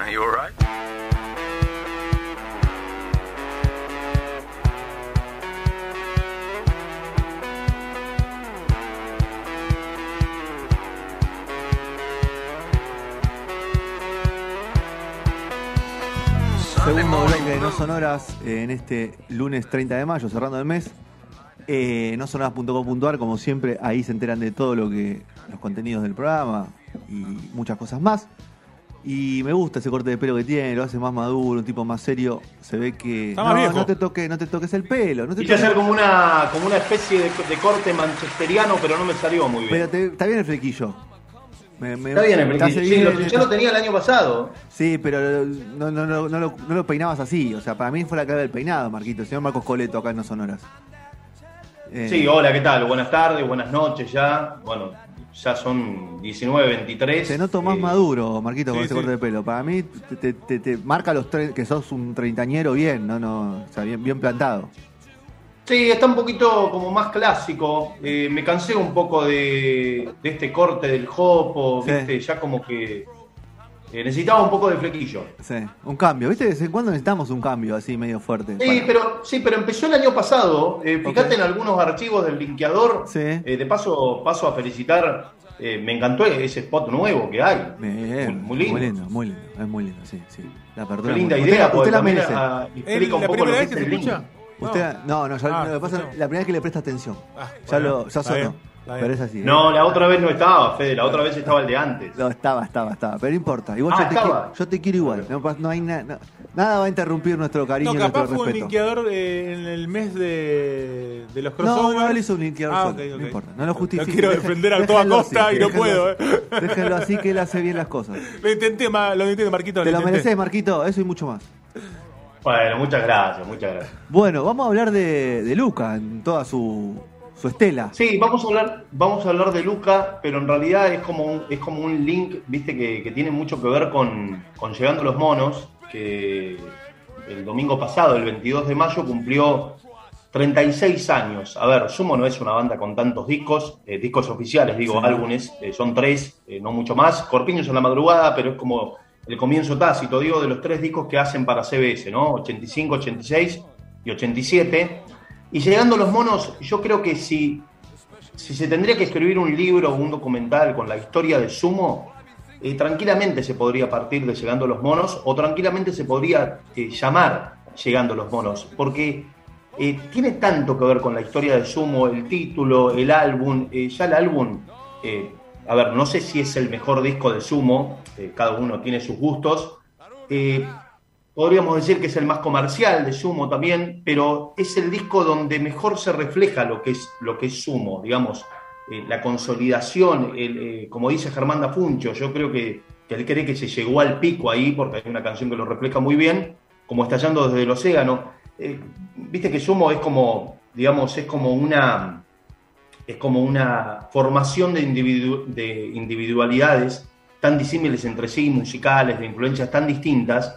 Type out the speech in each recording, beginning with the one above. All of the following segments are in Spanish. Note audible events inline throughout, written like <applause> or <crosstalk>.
Are you all right? Segundo bloque de No Sonoras eh, en este lunes 30 de mayo, cerrando el mes. Eh, no sonoras.com.ar, como siempre, ahí se enteran de todo lo que los contenidos del programa y muchas cosas más. Y me gusta ese corte de pelo que tiene, lo hace más maduro, un tipo más serio. Se ve que Está más no, viejo. no te toques, no te toques el pelo, no te Quise toques- hacer como una, como una especie de, de corte manchesteriano, pero no me salió muy bien. Pero te- está bien el flequillo. Me- me- Está bien el flequillo. Sí, bien, lo, tenía el año pasado. Sí, pero no, no, no, no lo, no lo peinabas así. O sea, para mí fue la clave del peinado, Marquito. El señor Marcos Coleto acá en No Sonoras. Eh, Sí, hola, ¿qué tal? Buenas tardes, buenas noches ya. Bueno, ya son 19, 23. Te noto más Eh, maduro, Marquito, con sí, ese sí. corte de pelo. Para mí te, te- marca los tre- que sos un treintañero bien, no, no, o sea, bien, bien plantado. Sí, está un poquito como más clásico. Eh, me cansé un poco de, de este corte del jopo, Sí. ¿viste? Ya como que eh, necesitaba un poco de flequillo. Sí, un cambio. ¿Viste? De vez en cuando necesitamos un cambio así medio fuerte. Sí, Para- pero, sí, pero empezó el año pasado. Eh, fíjate en algunos archivos del linkeador. Sí. Eh, de paso, paso a felicitar. eh, me encantó ese spot nuevo que hay. Bien, muy, muy lindo. Muy lindo, muy lindo, es muy lindo, sí, sí. La apertura. Qué linda muy- idea, Usted, la merece. ah, ¿Es explica un la poco lo primera que vez es que se el link. escucha? Usted, no, no, ya, Ah, lo que pasa, la primera vez que le presta atención. Ah, ya bueno, lo, ya sonó. Pero es así. ¿eh? No, la otra vez no estaba, Fede, la otra vez estaba el de antes. No, estaba, estaba, estaba. Pero no importa. Igual Ah, yo, te estaba. quiero, yo te quiero igual. No, no hay na- no- nada va a interrumpir nuestro cariño No, y nuestro capaz fue un respeto. linkeador eh, en el mes de, de los No, crossovers. no, él hizo un linkeador Ah, solo, no importa, no lo justifique. No quiero defender a toda costa así, y no puedo. así. eh. Déjenlo así que él hace bien las cosas. Lo intenté, lo intenté, Marquito. Te lo intenté. mereces, Marquito, eso y mucho más. Bueno, muchas gracias, muchas gracias. Bueno, vamos a hablar de, de Luca en toda su, su estela. Sí, vamos a hablar, vamos a hablar de Luca, pero en realidad es como un, es como un link, viste, que, que tiene mucho que ver con, con Llegando los Monos, que el domingo pasado, el 22 de mayo, cumplió 36 años. A ver, Sumo no es una banda con tantos discos, eh, discos oficiales, digo, Sí. álbumes, eh, son tres, eh, no mucho más. Corpiños en la madrugada, pero es como el comienzo tácito, digo, de los tres discos que hacen para CBS, ¿no? 85, 86 y 87. Y llegando los monos, yo creo que si, se tendría que escribir un libro o un documental con la historia de Sumo, eh, tranquilamente se podría partir de Llegando los Monos o tranquilamente se podría eh, llamar Llegando los Monos, porque eh, tiene tanto que ver con la historia de Sumo, el título, el álbum, ya el álbum, a ver, no sé si es el mejor disco de Sumo, cada uno tiene sus gustos, podríamos decir que es el más comercial de Sumo también, pero es el disco donde mejor se refleja lo que es, lo que es Sumo, digamos, eh, la consolidación, eh, como dice Germán Dafuncho, yo creo que, que él cree que se llegó al pico ahí, porque hay una canción que lo refleja muy bien, como Estallando desde el Océano. Eh, Viste que Sumo es como, digamos, es como una, es como una formación de, individu- de individualidades tan disímiles entre sí, musicales, de influencias tan distintas,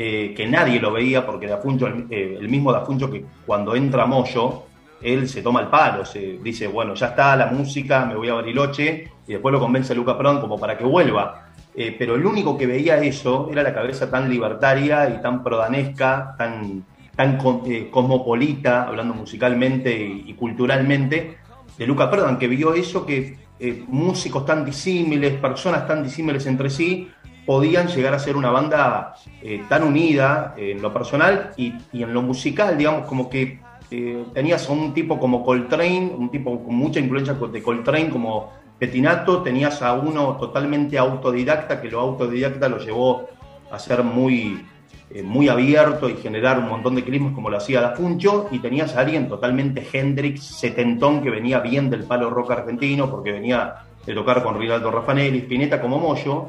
eh, que nadie lo veía, porque Dafuncho, el, eh, el mismo Dafuncho que cuando entra Moyo, él se toma el palo, se dice, bueno, ya está la música, me voy a Bariloche, y después lo convence a Luca Pron como para que vuelva. Eh, pero el único que veía eso era la cabeza tan libertaria y tan prodanesca, tan, tan eh, cosmopolita, hablando musicalmente y, y culturalmente, de Luca Prodan, que vio eso, que eh, músicos tan disímiles, personas tan disímiles entre sí, podían llegar a ser una banda eh, tan unida eh, en lo personal y, y en lo musical, digamos, como que eh, tenías a un tipo como Coltrane, un tipo con mucha influencia de Coltrane como Petinato, tenías a uno totalmente autodidacta, que lo autodidacta lo llevó a ser muy, eh, muy abierto y generar un montón de clismos como lo hacía Dafuncho, y tenías a alguien totalmente Hendrix, setentón, que venía bien del palo rock argentino, porque venía de tocar con Rinaldo Raffanelli, Spinetta como Moyo,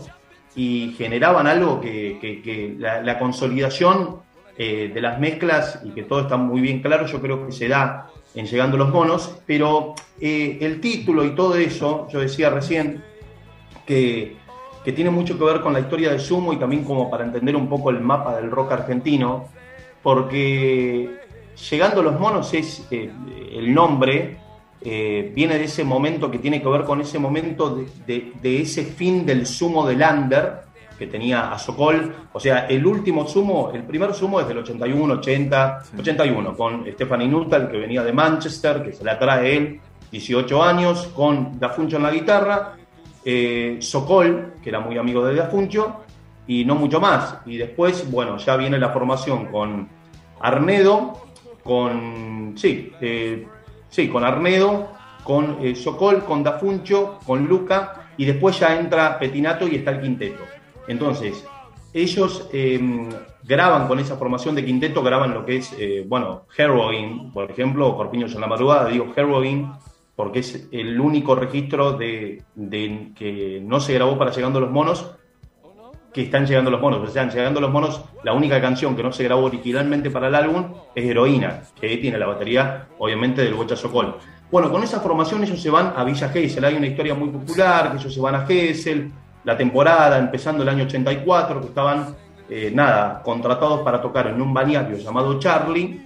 y generaban algo que, la consolidación eh, de las mezclas y que todo está muy bien claro, yo creo que se da en Llegando los Monos, pero eh, el título y todo eso, yo decía recién que, que tiene mucho que ver con la historia de Sumo y también como para entender un poco el mapa del rock argentino, porque Llegando los Monos es eh, el nombre, eh, viene de ese momento que tiene que ver con ese momento de, de- de ese fin del sumo del under que tenía a Sokol, o sea, el último sumo, el primer sumo es del 81, 80, 81, con Stephanie Nuttall, que venía de Manchester, que se la trae él, 18 años, con Dafuncho en la guitarra, eh, Sokol, que era muy amigo de Dafuncho, y no mucho más. Y después, bueno, ya viene la formación con Arnedo, con. Sí, eh, sí, con Arnedo, con eh, Sokol, con Dafuncho, con Luca, y después ya entra Petinato y está el quinteto. Entonces, ellos eh, graban con esa formación de quinteto, graban lo que es, eh, bueno, Heroin, por ejemplo, Corpiños en la madrugada, digo Heroin, porque es el único registro de, de que no se grabó para Llegando los Monos, que están llegando los monos. O sea, llegando los monos, la única canción que no se grabó originalmente para el álbum es Heroína, que tiene la batería, obviamente, del Bocha Sokol. Bueno, con esa formación ellos se van a Villa Gesell. Hay una historia muy popular, que ellos se van a Gesell, la temporada, empezando el año 84, que estaban, eh, nada, contratados para tocar en un balneario llamado Charlie,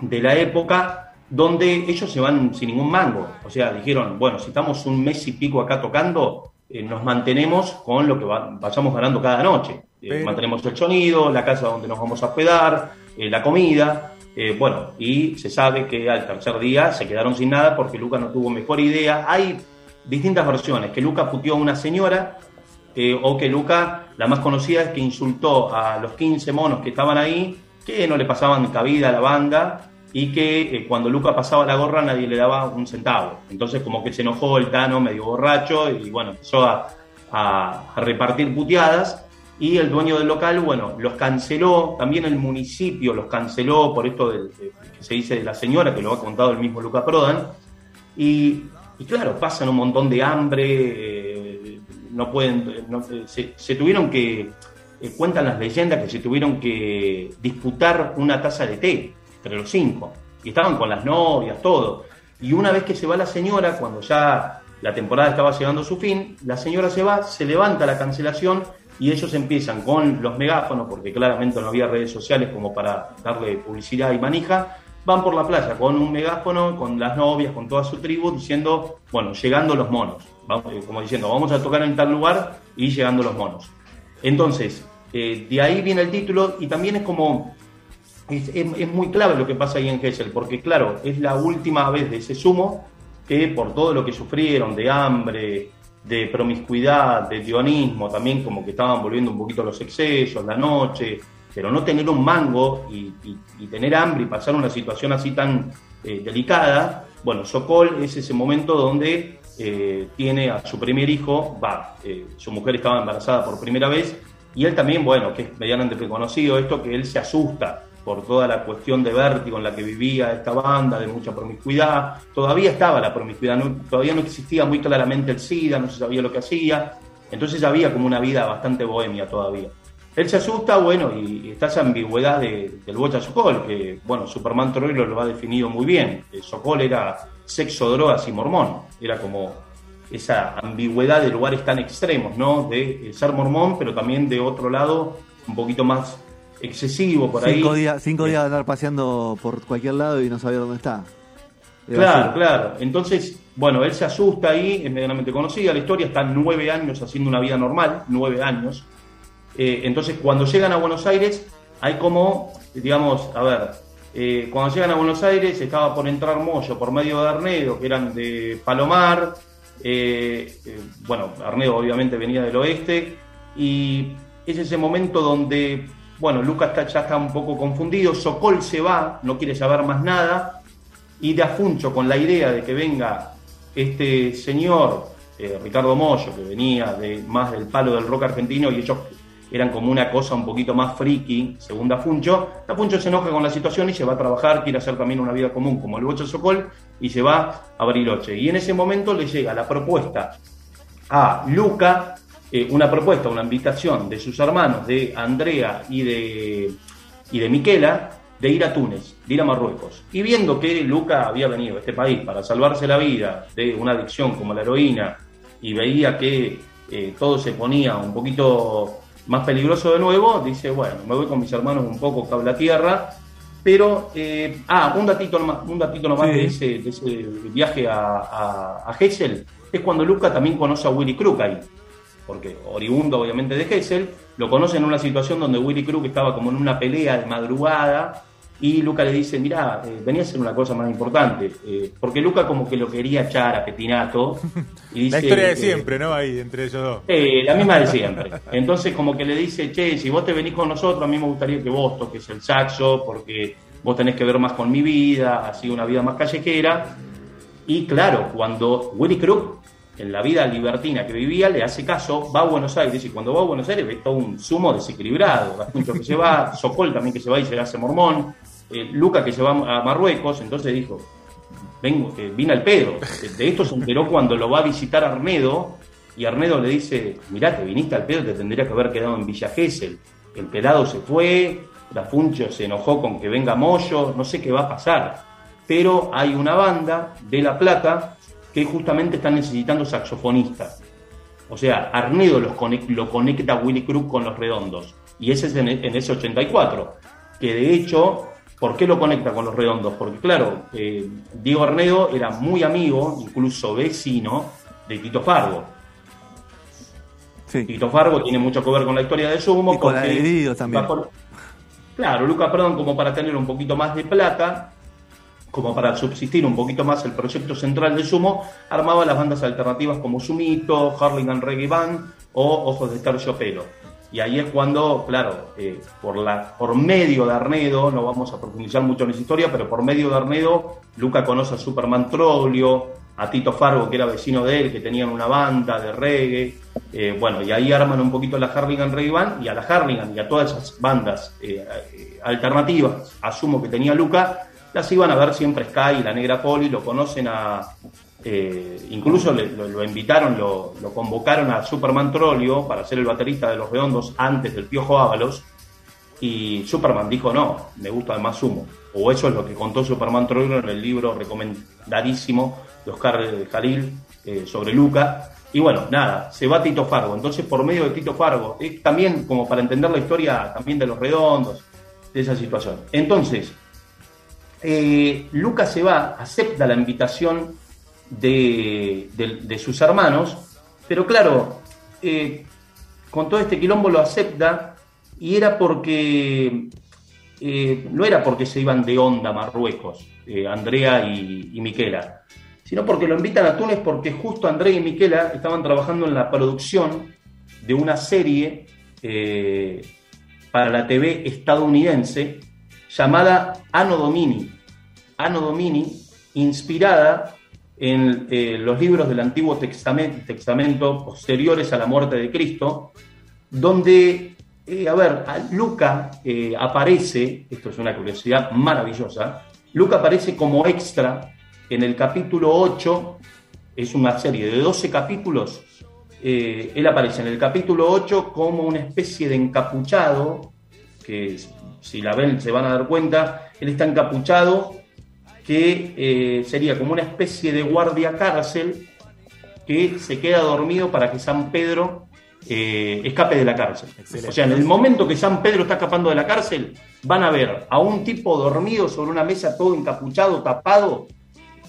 de la época donde ellos se van sin ningún mango. O sea, dijeron, bueno, si estamos un mes y pico acá tocando, eh, nos mantenemos con lo que va- vayamos ganando cada noche. Eh, Pero- mantenemos el sonido, la casa donde nos vamos a hospedar, eh, la comida. bueno, y se sabe que al tercer día se quedaron sin nada porque Luca no tuvo mejor idea. Hay distintas versiones, que Luca puteó a una señora, eh, o que Luca, la más conocida es que insultó a los 15 monos que estaban ahí, que no le pasaban cabida a la banda y que eh, cuando Luca pasaba la gorra nadie le daba un centavo. Entonces como que se enojó el Tano medio borracho y bueno, empezó a, a- a repartir puteadas. Y el dueño del local, bueno, los canceló, también el municipio los canceló por esto de- que se dice de la señora, que lo ha contado el mismo Luca Prodan, y, y claro, pasan un montón de hambre, eh, no pueden, no- eh, se, se tuvieron que, eh, cuentan las leyendas que se tuvieron que disputar una taza de té entre los cinco, y estaban con las novias, todo. Y una vez que se va la señora, cuando ya la temporada estaba llegando a su fin, la señora se va, se levanta la cancelación y ellos empiezan con los megáfonos, porque claramente no había redes sociales como para darle publicidad y manija, van por la playa con un megáfono, con las novias, con toda su tribu, diciendo, bueno, llegando los monos, eh, como diciendo, vamos a tocar en tal lugar y llegando los monos. Entonces, eh, de ahí viene el título y también es como, es, es- es muy clave lo que pasa ahí en Hessel, porque claro, es la última vez de ese sumo que por todo lo que sufrieron de hambre, de promiscuidad, de tionismo, también como que estaban volviendo un poquito los excesos, la noche, pero no tener un mango y, y- y tener hambre y pasar una situación así tan eh, delicada, bueno, Sokol es ese momento donde eh, tiene a su primer hijo, va, eh, su mujer estaba embarazada por primera vez, y él también, bueno, que es medianamente conocido esto, que él se asusta por toda la cuestión de vértigo en la que vivía esta banda, de mucha promiscuidad. Todavía estaba la promiscuidad, todavía no existía muy claramente el SIDA, no se sabía lo que hacía. Entonces había como una vida bastante bohemia todavía. Él se asusta, bueno, y, y está esa ambigüedad de- del Bocha Sokol, que, bueno, Superman Troilo lo ha definido muy bien. Eh, Sokol era sexo, drogas y mormón. Era como esa ambigüedad de lugares tan extremos, ¿no? De eh, ser mormón, pero también de otro lado, un poquito más excesivo por ahí. Cinco días, cinco días de andar paseando por cualquier lado y no saber dónde está. Claro, claro. Entonces, bueno, él se asusta ahí, es medianamente conocida la historia, está nueve años haciendo una vida normal, nueve años. Eh, entonces, cuando llegan a Buenos Aires, hay como, digamos, a ver, eh, cuando llegan a Buenos Aires estaba por entrar Moyo por medio de Arnedo, que eran de Palomar. eh, bueno, Arnedo obviamente venía del oeste. Y es ese momento donde, bueno, Lucas está, ya está un poco confundido, Sokol se va, no quiere saber más nada y de Afuncho con la idea de que venga este señor, eh, Ricardo Mollo, que venía de más del palo del rock argentino y ellos eran como una cosa un poquito más friki, según Dafuncho. Dafuncho se enoja con la situación y se va a trabajar, quiere hacer también una vida común como el Bocho Sokol y se va a Bariloche. Y en ese momento le llega la propuesta a Luca eh, una propuesta, una invitación de sus hermanos, de Andrea y de, y de Miquela, de ir a Túnez, de ir a Marruecos. Y viendo que Luca había venido a este país para salvarse la vida de una adicción como la heroína y veía que eh, todo se ponía un poquito más peligroso de nuevo, dice, bueno, me voy con mis hermanos un poco cable a tierra, pero, eh, ah, un datito nomás, un datito nomás Sí. de, ese, de ese viaje a, a, a Hessel, es cuando Luca también conoce a Willy Crook ahí, porque oriundo obviamente de Hessel, lo conoce en una situación donde Willy Crook estaba como en una pelea de madrugada, y Luca le dice, mirá, eh, venía a hacer una cosa más importante, eh, porque Luca como que lo quería echar a Petinato, <laughs> y dice, La historia de eh, siempre, ¿no? Ahí, entre ellos dos. la misma de siempre. Entonces, como que le dice, che, si vos te venís con nosotros, a mí me gustaría que vos toques el saxo, porque vos tenés que ver más con mi vida, así una vida más callejera. Y claro, cuando Willy Crook, en la vida libertina que vivía, le hace caso, va a Buenos Aires, y cuando va a Buenos Aires ve todo un sumo desequilibrado. Gastuncho que se va, <laughs> Sokol también que se va y se hace mormón, eh, Luca que se va a Marruecos, entonces dijo, vengo, eh, vine al pedo. De esto se enteró cuando lo va a visitar Arnedo y Arnedo le dice, mirá, te viniste al pedo, te tendría que haber quedado en Villa Gesell. El pelado se fue, Dafuncho se enojó con que venga Moyo, no sé qué va a pasar. Pero hay una banda de La Plata que justamente está necesitando saxofonistas. O sea, Arnedo los lo conecta a Willy Crook con los redondos. Y ese es en, en ese 84. Que de hecho, ¿por qué lo conecta con los redondos? Porque claro, eh, Diego Arnedo era muy amigo, incluso vecino, de Tito Fargo. Sí. Tito Fargo tiene mucho que ver con la historia de Sumo. Y con la de también. por- Claro, Luca, perdón, como para tener un poquito más de plata, como para subsistir un poquito más el proyecto central de Sumo, armaba las bandas alternativas como Sumito, Harlingham Reggae Band o Ojos de Terciopelo. Y ahí es cuando, claro, eh, por, la, por medio de Arnedo, no vamos a profundizar mucho en esa historia, pero por medio de Arnedo, Luca conoce a Superman Troglio, a Tito Fargo, que era vecino de él, que tenían una banda de reggae. eh, bueno, y ahí arman un poquito la Harlingham Reggae Band, y a la Harlingham y a todas esas bandas eh, eh, alternativas, asumo que tenía Luca, las iban a ver siempre Sky y la Negra Poli, lo conocen a. eh, incluso lo, invitaron, lo, convocaron a Superman Trollio para ser el baterista de los Redondos antes del Piojo Ábalos. Y Superman dijo: No, me gusta más Sumo. O eso es lo que contó Superman Trollio en el libro recomendadísimo de Oscar Jalil eh, sobre Luca. Y bueno, nada, se va Tito Fargo. Entonces, por medio de Tito Fargo, es también como para entender la historia también de los redondos, de esa situación. Entonces, eh, Lucas se va, acepta la invitación de, sus hermanos, pero claro, eh, con todo este quilombo lo acepta y era porque, eh, no era porque se iban de onda a Marruecos, Andrea y, y Miquela, sino porque lo invitan a Túnez porque justo Andrea y Miquela estaban trabajando en la producción de una serie para la TV estadounidense llamada Anno Domini. Anno Domini, inspirada en eh, los libros del Antiguo Testamento, Testamento posteriores a la muerte de Cristo, donde, eh, a ver, Luca eh, aparece, esto es una curiosidad maravillosa, Luca aparece como extra en el capítulo 8, es una serie de 12 capítulos, eh, él aparece en el capítulo 8 como una especie de encapuchado, que si la ven se van a dar cuenta, él está encapuchado, que eh, sería como una especie de guardia cárcel que se queda dormido para que San Pedro eh, escape de la cárcel. Excelente. O sea, en el momento que San Pedro está escapando de la cárcel, van a ver a un tipo dormido sobre una mesa todo encapuchado, tapado,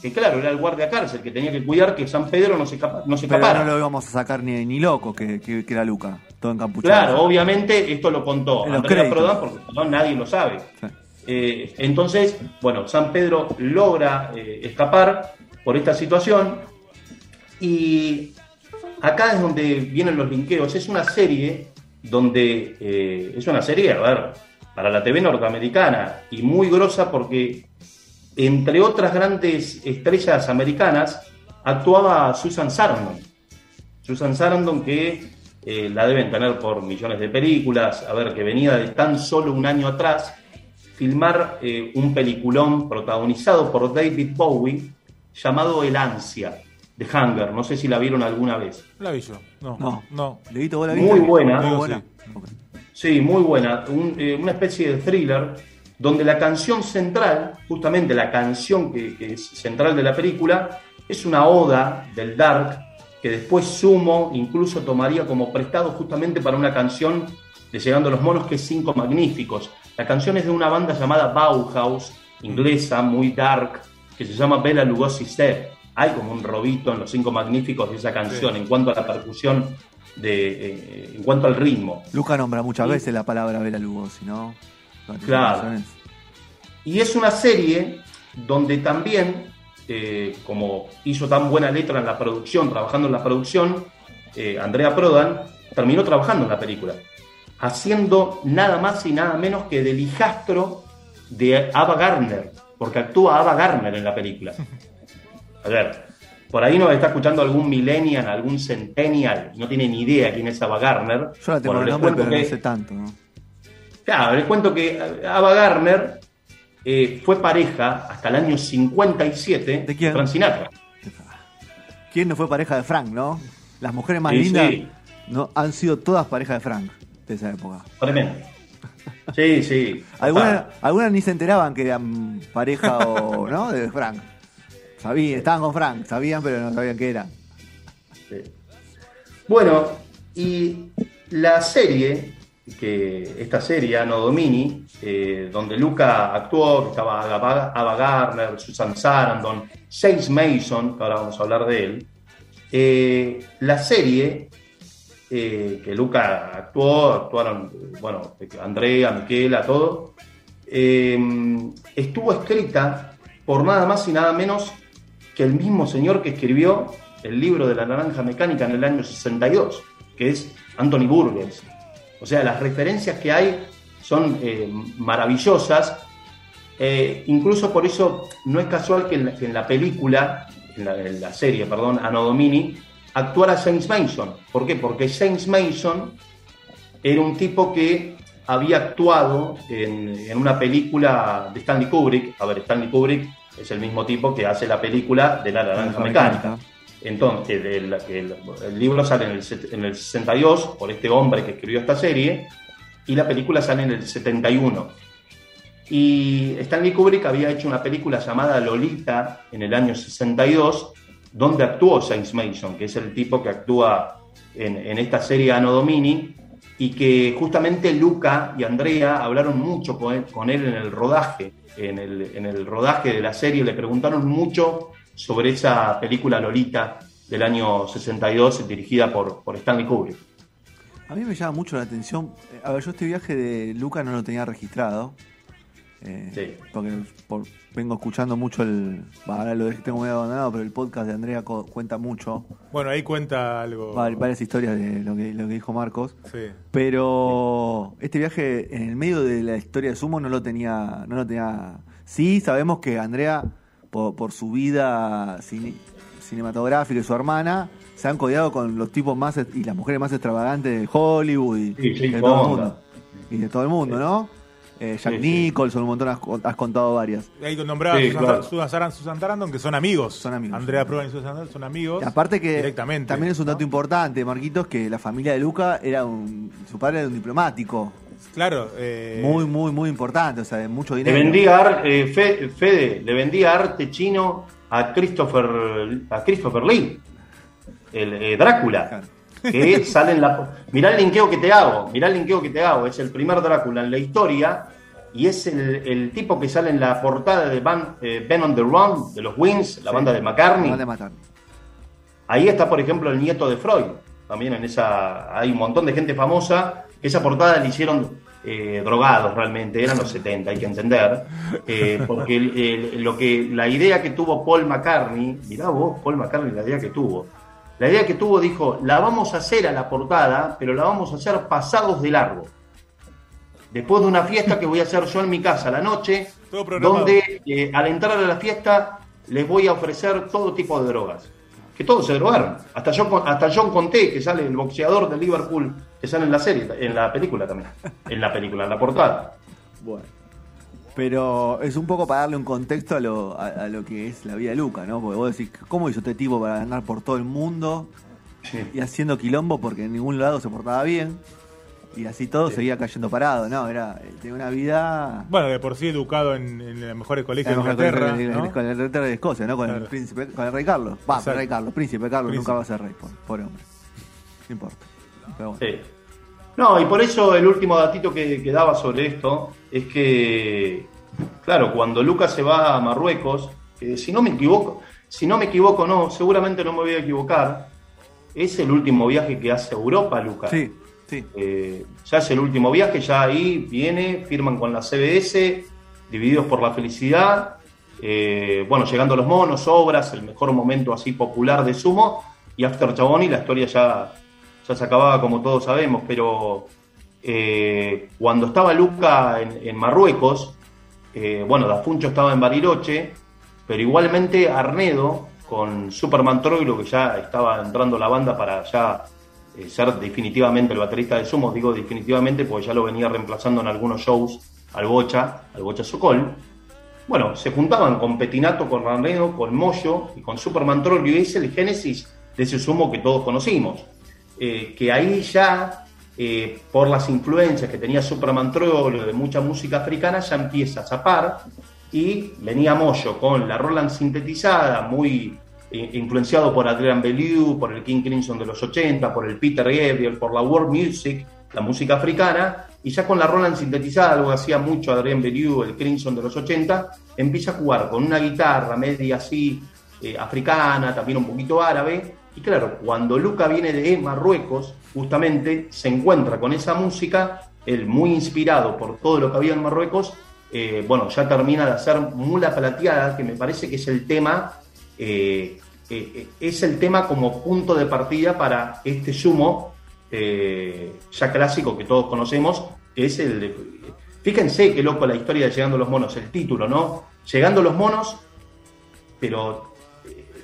que claro, era el guardia cárcel, que tenía que cuidar que San Pedro no se, escapa- no se Pero escapara. no lo íbamos a sacar ni, ni loco que, que, que era Luca, todo encapuchado. Claro, obviamente esto lo contó Andrea. Prodan porque no nadie lo sabe. Sí. Eh, entonces, bueno, San Pedro logra eh, escapar por esta situación y acá es donde vienen los linkeos. Es una serie donde eh, es una serie, a ver, para la TV norteamericana y muy grosa porque entre otras grandes estrellas americanas actuaba Susan Sarandon. Susan Sarandon que eh, la deben tener por millones de películas, a ver, que venía de tan solo un año atrás filmar eh, un peliculón protagonizado por David Bowie llamado El Ansia. The Hunger. No sé si la vieron alguna vez. La vi yo. No. No. No. Leguito, ¿vos la Muy buena. Muy Yo buena. sí. Muy buena. Un- eh, una especie de thriller donde la canción central, justamente la canción que, que es central de la película, es una oda del Dark que después Sumo incluso tomaría como prestado justamente para una canción de Llegando a los Monos que es Cinco Magníficos. La canción es de una banda llamada Bauhaus, inglesa, muy dark, que se llama Bela Lugosi Step. Hay como un robito en los Cinco Magníficos de esa canción en cuanto a la percusión, de, eh, en cuanto al ritmo. Luca nombra muchas Sí. veces la palabra Bela Lugosi, ¿no? Claro. Y es una serie donde también, eh, como hizo tan buena letra en la producción, trabajando en la producción, eh, Andrea Prodan terminó trabajando en la película, haciendo nada más y nada menos que del hijastro de Ava Gardner, porque actúa Ava Gardner en la película. A ver, por ahí nos está escuchando algún millennial, algún centennial, no tiene ni idea quién es Ava Gardner. Yo la tengo Bueno, el les nombre, cuento pero no que- sé tanto, ¿no? Claro, les cuento que Ava Gardner eh, fue pareja hasta el año 57 ¿De quién? Frank Sinatra. ¿Quién no fue pareja de Frank, no? Las mujeres más Sí, lindas sí. no, han sido todas pareja de Frank de esa época. Tremendo. Sí, sí. <laughs> Algunas, algunas ni se enteraban que eran pareja o <laughs> no de Frank. Sabían, estaban con Frank, sabían, pero no sabían qué era. Sí. Bueno, y la serie, que esta serie, Ano Domini, eh, donde Luca actuó, estaba Ava Gardner, Susan Sarandon, James Mason, que ahora vamos a hablar de él, eh, la serie eh, que Luca actuó, actuaron, bueno, Andrea, Miquela, todo, eh, estuvo escrita por nada más y nada menos que el mismo señor que escribió el libro de la naranja mecánica en el año 62, que es Anthony Burgess. O sea, las referencias que hay son eh, maravillosas. Eh, incluso por eso no es casual que en la, que en la película, en la, en la serie, perdón, Anno Domini, actuara James Mason. ¿Por qué? Porque James Mason era un tipo que había actuado en, en una película de Stanley Kubrick. A ver, Stanley Kubrick es el mismo tipo que hace la película de la naranja mecánica. Entonces, el, el- el libro sale en el, en el 62 por este hombre que escribió esta serie y la película sale en el 71. Y Stanley Kubrick había hecho una película llamada Lolita en el año 62, donde actuó James Mason, que es el tipo que actúa en, en esta serie Anno Domini, y que justamente Luca y Andrea hablaron mucho con él, con él en el rodaje, en el, en el rodaje de la serie, le preguntaron mucho sobre esa película Lolita del año 62, dirigida por, por Stanley Kubrick. A mí me llama mucho la atención. eh, A ver, yo este viaje de Luca no lo tenía registrado. eh, Sí. Porque por- vengo escuchando mucho el. bah, ahora lo tengo medio abandonado, pero el podcast de Andrea co- cuenta mucho. Bueno, ahí cuenta algo. va- Varias historias de lo que, lo que dijo Marcos. Sí. Pero este viaje en el medio de la historia de Sumo no lo tenía. No lo tenía. Sí, sabemos que Andrea, por, por su vida cine- cinematográfica y su hermana, se han codeado con los tipos más est- y las mujeres más extravagantes de Hollywood y, Sí, de todo el mundo. Y de todo el mundo, ¿no? Eh, Jack Sí, sí. Nicholson, un montón has, has contado varias. Ahí nombraba Sí, Susan, claro. Susan Sarandon, Susan Sarandon, que son amigos. Son amigos. Andrea Prodan y Susan Sarandon son amigos. Y aparte que directamente. también es un dato ¿no? importante, Marquitos, que la familia de Luca era un. Su padre era un diplomático. Claro. eh, Muy, muy, muy importante, o sea, de mucho Le dinero. vendía ar- eh, Fe- Fede, le vendía arte chino a Christopher, a Christopher Lee, el eh, Drácula, Claro. que <laughs> sale en la... Mirá el linkeo que te hago, mirá el linkeo que te hago, es el primer Drácula en la historia y es el, el tipo que sale en la portada de Van, eh, Ben on the Run, de los Wings, la Sí. banda de McCartney. Van de matar. Ahí está, por ejemplo, el nieto de Freud. También en esa hay un montón de gente famosa. Esa portada le hicieron eh, drogados realmente, eran los 70, hay que entender. Eh, porque el- el- lo que, la idea que tuvo Paul McCartney, mirá vos, Paul McCartney, la idea que tuvo. La idea que tuvo dijo, la vamos a hacer a la portada, pero la vamos a hacer pasados de largo. Después de una fiesta que voy a hacer yo en mi casa a la noche, donde eh, al entrar a la fiesta les voy a ofrecer todo tipo de drogas. Que todos se drogaron. Hasta John, hasta John Conté, que sale el boxeador de Liverpool, que sale en la serie, en la película también. En la película, en la portada. Bueno. Pero es un poco para darle un contexto a lo, a, a lo que es la vida de Luca, ¿no? Porque vos decís, ¿cómo hizo este tipo para andar por todo el mundo Sí. y haciendo quilombo porque en ningún lado se portaba bien? Y así todo Sí. seguía cayendo parado, ¿no? Era, tenía una vida... Bueno, de por sí educado en, en los mejores colegios de Inglaterra. con el- ¿no? Con el rey de Escocia, ¿no? Con el príncipe, con el rey Carlos. Va, el rey Carlos, príncipe Carlos Príncipe. nunca va a ser rey, pobre, pobre hombre. No importa. Pero bueno. Sí. No, y por eso el último datito que, que daba sobre esto es que, claro, cuando Lucas se va a Marruecos, si no me equivoco, si no me equivoco, no, seguramente no me voy a equivocar, es el último viaje que hace Europa, Lucas. Sí, sí. Eh, ya es el último viaje, ya ahí viene, firman con la CBS, divididos por la felicidad, eh, bueno, llegando los monos, obras, el mejor momento así popular de Sumo, y After Chabón y la historia ya, ya se acababa como todos sabemos, pero eh, cuando estaba Luca en, Marruecos, eh, bueno, Dafuncho estaba en Bariloche, pero igualmente Arnedo con Superman Troilo, que ya estaba entrando la banda para ya eh, ser definitivamente el baterista de Sumo, digo definitivamente porque ya lo venía reemplazando en algunos shows al Bocha, al Bocha Sokol. Bueno, se juntaban con Petinato, con Arnedo, con Moyo y con Superman Troilo, y es el génesis de ese Sumo que todos conocimos. Eh, que ahí ya, eh, por las influencias que tenía Superman Troilo de mucha música africana, ya empieza a zapar y venía Moyo con la Roland sintetizada, muy eh, influenciado por Adrian Belew, por el King Crimson de los 80, por el Peter Gabriel, por la world music, la música africana, y ya con la Roland sintetizada, algo que hacía mucho Adrian Belew, el Crimson de los 80, empieza a jugar con una guitarra media así africana, también un poquito árabe, y claro, cuando Luca viene de Marruecos, justamente se encuentra con esa música, él muy inspirado por todo lo que había en Marruecos, eh, bueno, ya termina de hacer Mula Plateada, que me parece que es el tema, eh, eh, es el tema como punto de partida para este sumo ya clásico que todos conocemos, que es el Fíjense qué loco la historia de Llegando los Monos, el título, ¿no? Llegando los Monos, pero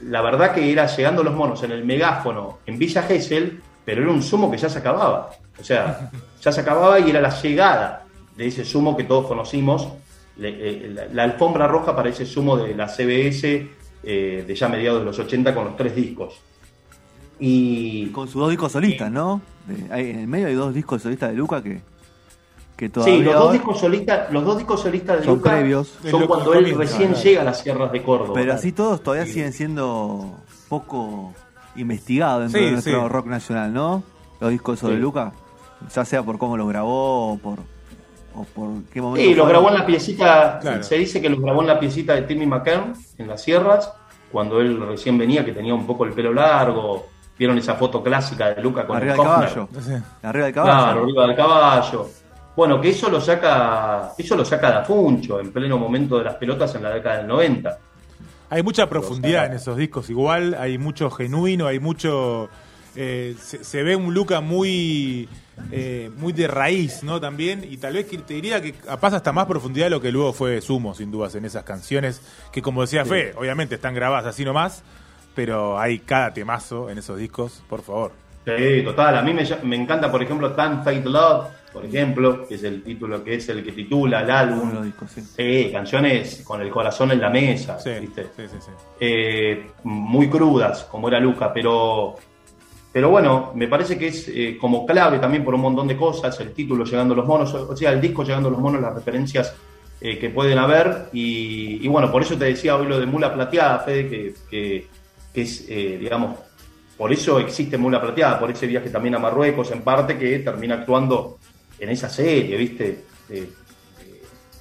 la verdad que era Llegando los Monos en el megáfono en Villa Gesell, pero era un sumo que ya se acababa. O sea, <laughs> ya se acababa y era la llegada de ese sumo que todos conocimos, le- eh, la, la alfombra roja para ese sumo de la CBS eh, de ya mediados de los 80 con los tres discos. Y Con sus dos discos solistas, ¿no? De- hay- en el medio hay dos discos solistas de Luca que, que todavía sí, los dos discos solistas, los dos discos solistas de Son Luca previos. Son cuando él comienza, recién claro. llega a las sierras de Córdoba. Pero así todos todavía Sí. siguen siendo poco investigados dentro Sí, de nuestro sí. rock nacional, ¿no? Los discos de Sí. Luca, ya sea por cómo los grabó o por, o por qué momento. Sí, los grabó en la piecita, Claro. se dice que los grabó en la piecita de Timmy McKern, en las sierras, cuando él recién venía, que tenía un poco el pelo largo. Vieron esa foto clásica de Luca con Arriba el del caballo. Arriba del caballo. Claro, arriba del caballo. Bueno, que eso lo saca, eso lo saca Da Funcho en pleno momento de las pelotas en la década del 90. Hay mucha profundidad en esos discos, igual, hay mucho genuino, hay mucho... eh, se, se ve un Luca muy eh, muy de raíz, ¿no? También, y tal vez que te diría que pasa hasta más profundidad de lo que luego fue Sumo, sin dudas, en esas canciones, que como decía Fe, obviamente están grabadas así nomás, pero hay cada temazo en esos discos, por favor. Sí, total. A mí me, me encanta, por ejemplo, Time Fate Love, por ejemplo, que es el título que es el que titula el álbum. los discos, sí. Canciones con el corazón en la mesa, Sí, ¿viste? sí. Eh, muy crudas, como era Luca, pero, pero bueno, me parece que es eh, como clave también por un montón de cosas, el título Llegando los Monos, o sea, el disco Llegando los Monos, las referencias eh, que pueden haber, y, y bueno, por eso te decía hoy lo de Mula Plateada, Fede, que, que, que es, digamos, por eso existe Mula Plateada, por ese viaje también a Marruecos, en parte, que termina actuando en esa serie, ¿viste? Eh,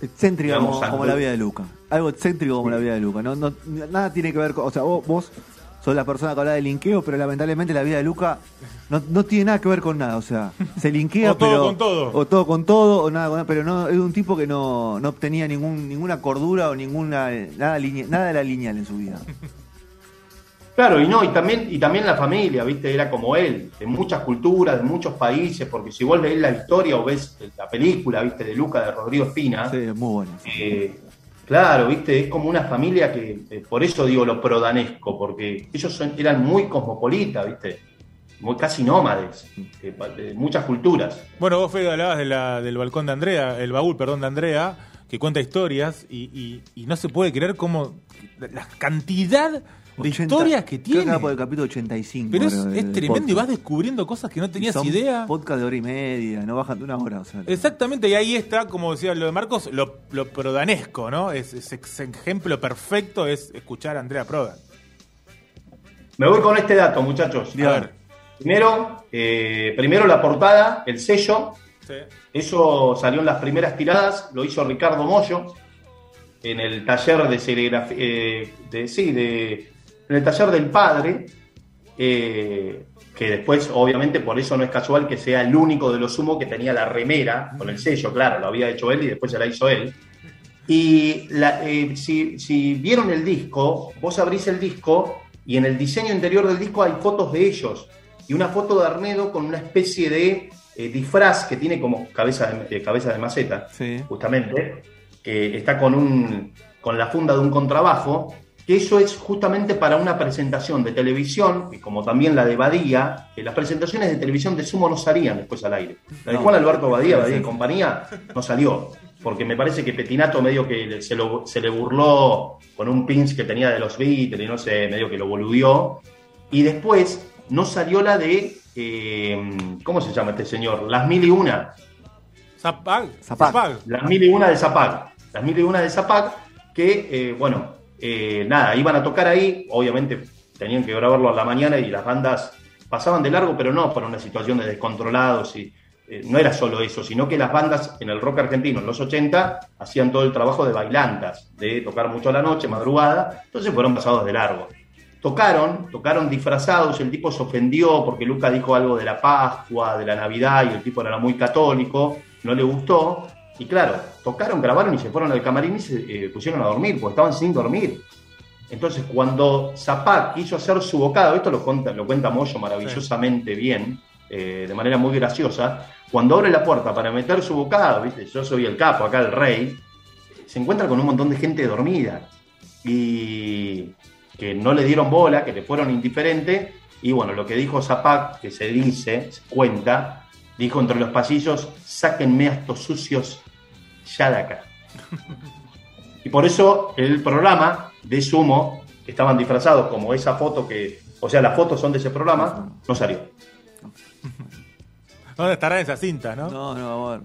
Excéntrica Digamos, como, la vida de Luca. Algo excéntrico como la vida de Luca. No, no, nada tiene que ver con. O sea, vos, vos sos la persona que habla de linkeo, pero lamentablemente la vida de Luca no, no tiene nada que ver con nada. O sea, se linkea, <laughs> O todo pero. con todo. O todo con todo, o nada con nada. Pero no, es un tipo que no, no obtenía ningún, ninguna cordura o ninguna. Nada, linea- nada era lineal en su vida. <laughs> Claro, y no, y también, y también la familia, ¿viste? Era como él, de muchas culturas, de muchos países, porque si vos leés la historia o ves la película, ¿viste? De Luca, de Rodrigo Espina, Sí, muy bueno. eh, claro, ¿viste? Es como una familia que, eh, por eso digo lo prodanesco, porque ellos son- eran muy cosmopolitas, ¿viste? Muy casi nómades, eh, de muchas culturas. Bueno, vos, Fede, hablabas de la- del balcón de Andrea, el baúl, perdón, de Andrea, que cuenta historias y, y- y no se puede creer cómo la cantidad de 80 historias que Creo tiene. que va por el capítulo 85. Pero es, creo, es tremendo y vas descubriendo cosas que no tenías Son idea. Podcast de hora y media, no bajan de una hora. O sea, Exactamente, y ahí está, como decía lo de Marcos, lo, lo prodanesco, ¿no? Es, es ex- ejemplo perfecto es escuchar a Andrea Prodan. Me voy con este dato, muchachos. A ver. Primero, eh, primero la portada, el sello. Eso salió en las primeras tiradas, lo hizo Ricardo Mollo en el taller de serigrafía, eh, sí, en el taller del padre, eh, que después, obviamente, por eso no es casual que sea el único de los sumo que tenía la remera con el sello, claro, lo había hecho él y después se la hizo él. Y eh, si, si vieron el disco, vos abrís el disco y en el diseño interior del disco hay fotos de ellos. Y una foto de Arnedo con una especie de eh, disfraz que tiene como cabeza de, eh, cabeza de maceta, Sí. justamente, que está con, un, con la funda de un contrabajo, que eso es justamente para una presentación de televisión, y como también la de Badía, que las presentaciones de televisión de Sumo no salían después al aire. La de. Juan Alberto Badía, Badía y compañía, no salió, porque me parece que Petinato medio que se, lo- se le burló con un pins que tenía de los Beatles, y no sé, medio que lo boludió, y después no salió la de, eh, ¿cómo se llama este señor? Las Mil y Una, Zapag. Zapag. las mil y una de Zapac. Las mil y una de Zapac, que, eh, bueno, eh, nada, iban a tocar ahí, obviamente tenían que grabarlo a la mañana y las bandas pasaban de largo, pero no por una situación de descontrolados y eh, no era solo eso, sino que las bandas en el rock argentino en los 80 hacían todo el trabajo de bailantas, de tocar mucho a la noche, madrugada, entonces fueron pasados de largo. Tocaron, tocaron disfrazados, el tipo se ofendió porque Luca dijo algo de la Pascua, de la Navidad, y el tipo era muy católico, no le gustó, y claro, tocaron, grabaron y se fueron al camarín y se eh, pusieron a dormir, porque estaban sin dormir. Entonces, cuando Zapac quiso hacer su bocado, esto lo cuenta, lo cuenta Moyo maravillosamente bien, eh, de manera muy graciosa, cuando abre la puerta para meter su bocado, ¿viste? yo soy el capo, acá el rey, se encuentra con un montón de gente dormida y que no le dieron bola, que le fueron indiferentes, y bueno, lo que dijo Zapac, que se dice, se cuenta, dijo entre los pasillos, sáquenme a estos sucios ya de acá. Y por eso el programa de Sumo, que estaban disfrazados como esa foto que, o sea, las fotos son de ese programa, no salió. <laughs> ¿Dónde estará esa cinta, no? No, no, bueno.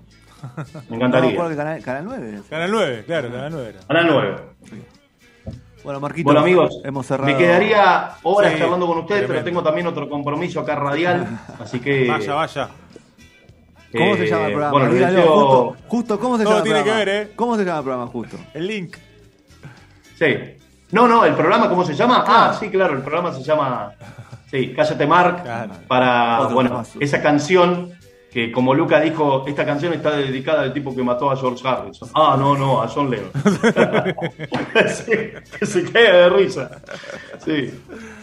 Me No, me acuerdo encantaría. que canal, canal 9. Canal 9, claro, Canal 9 era. Canal 9. Bueno, Marquito, Bueno, amigos, hemos cerrado. me quedaría horas Sí, charlando con ustedes, pero tengo también otro compromiso acá radial, <laughs> así que... Vaya, vaya. ¿Cómo se eh, llama el programa? Bueno, Dígalo, justo, justo, ¿cómo se Todo llama el tiene que programa? ver, ¿eh? ¿Cómo se llama el programa justo? El link. Sí. No, no, el programa, ¿cómo se llama? Ah, sí, claro, el programa se llama. Sí, Cállate Mark. Claro. Para, Otro bueno, esa canción que, como Luca dijo, esta canción está dedicada al tipo que mató a George Harrison. Ah, no, no, a John Lennon. <laughs> Sí, que se caiga de risa. Sí.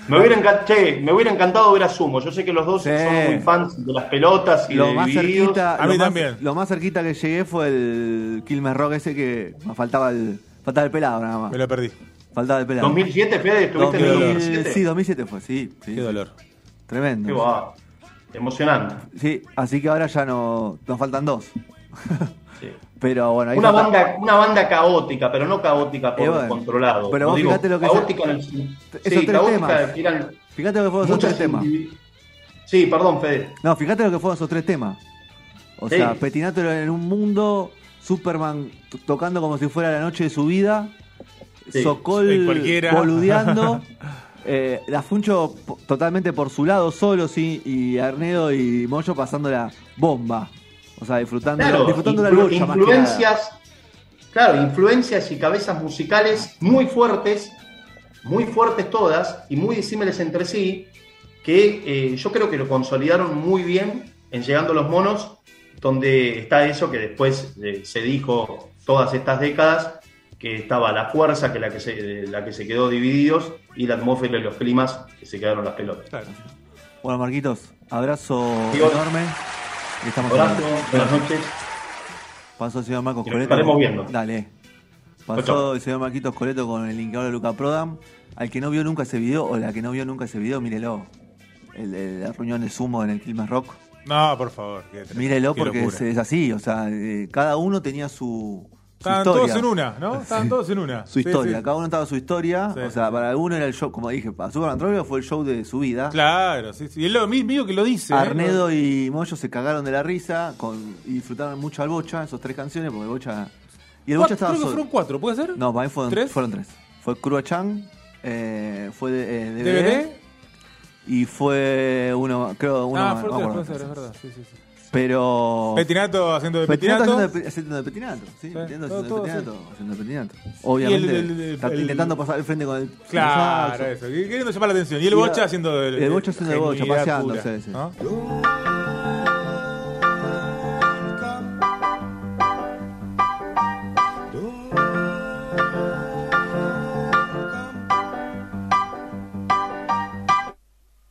Me hubiera, encan- che, me hubiera encantado ver a Sumo. Yo sé que los dos Sí. son muy fans de las pelotas y Lo de más, cerquita, A lo, mí más, también. lo más cerquita que llegué fue el Quilmes Rock ese que me faltaba el, faltaba el pelado nada más. Me lo perdí. Faltaba el pelado. 2007, Fede, ¿estuviste en el 2000, 2007? Sí, 2007 fue, sí. sí, Qué dolor. Tremendo. Qué va. Emocionante. Sí, así que ahora ya no nos faltan dos. <laughs> Sí. Pero bueno, ahí Una falta- banda, una banda caótica, pero no caótica por Eh, bueno. controlado. Pero vos digo fíjate lo que caótica se- en el Esos sí, tres caótica temas. eran Fíjate lo que fueron esos tres temas. Sí, perdón, Fede. No, fíjate lo que fueron esos tres temas. O Sí. sea, Petinato era en un mundo, Superman tocando como si fuera la noche de su vida, Sí. Sokol boludeando, <laughs> eh, la Funcho po- totalmente por su lado solo, sí, y Arnedo y Moyo pasando la bomba. O sea, disfrutando, Claro, disfrutando la lucha influencias, claro, influencias y cabezas musicales muy fuertes, muy fuertes todas y muy disímiles entre sí, que eh, yo creo que lo consolidaron muy bien en Llegando los Monos, donde está eso que después eh, se dijo todas estas décadas, que estaba la fuerza, que la que se, la que se quedó divididos, y la atmósfera y los climas, que se quedaron las pelotas. Claro. Bueno, Marquitos, abrazo enorme. Estamos Abrazo, hablando. buenas noches. Pasó el señor Marcos Coleto. estaremos viendo. Dale. Pasó el señor Marquitos Coleto con el linkeador de Luca Prodam. Al que no vio nunca ese video, o la que no vio nunca ese video, mírelo. El la reunión de sumo en el Quilmes Rock. No, por favor. Mírelo porque es así. O sea, eh, cada uno tenía su, Estaban historia. todos en una, ¿no? Estaban todos en una. Su historia, sí. cada uno estaba su historia. O sea, para alguno era el show, como dije, para Superman Troilo fue el show de su vida. Claro, sí, sí. Y es lo mismo que lo dice. ¿eh? Arnedo y Moyo se cagaron de la risa con, y disfrutaron mucho al Bocha, esos tres canciones, porque el Bocha. Y el Bocha estaba creo que fueron cuatro, ¿puede ser? No, para mí fueron ¿Tres? fueron tres. Fue Cruachan, eh, fue de, eh, DVD, DVD. y fue uno, creo, uno Ah, más, fueron no tres, puede ser, es verdad. Sí, sí, sí. Pero. Petinato haciendo de Petinato Petinato. haciendo de, haciendo de Petinato, sí, Petinato todo- haciendo todo, de Petinato, haciendo de Petinato. Obviamente, el- el- el- está el- intentando pasar al frente con el Claro, con el eso. Queriendo llamar la atención. Y el Y Bocha haciendo de, el Bocha haciendo de Bocha, paseándose, pura, sí. ¿no?